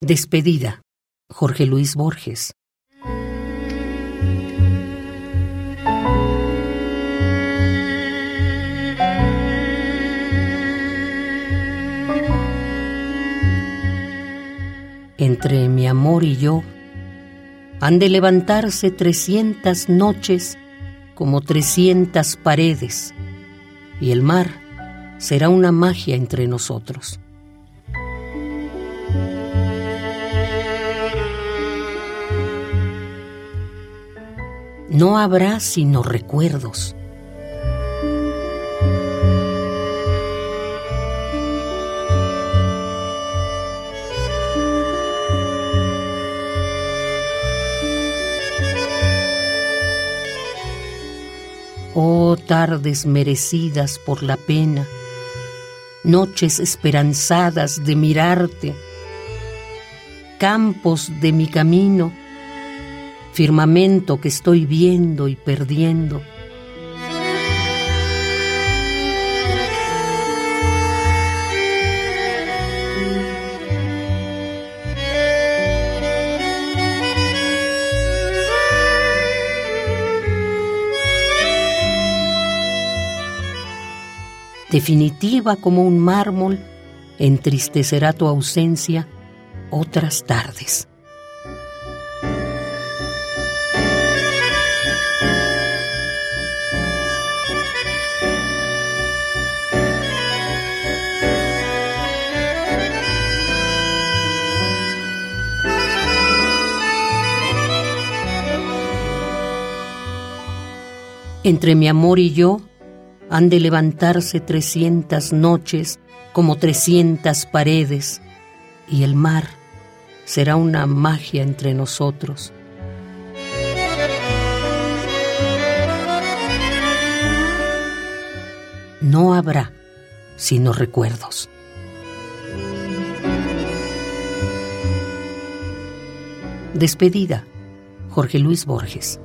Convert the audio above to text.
Despedida. Jorge Luis Borges. Entre mi amor y yo han de levantarse trescientas noches como trescientas paredes, y el mar será una magia entre nosotros. No habrá sino recuerdos. Oh tardes merecidas por la pena, noches esperanzadas de mirarte, campos de mi camino, firmamento que estoy viendo y perdiendo. definitiva como un mármol, entristecerá tu ausencia otras tardes. Entre mi amor y yo, han de levantarse trescientas noches como trescientas paredes, y el mar será una magia entre nosotros. No habrá sino recuerdos. Despedida, Jorge Luis Borges.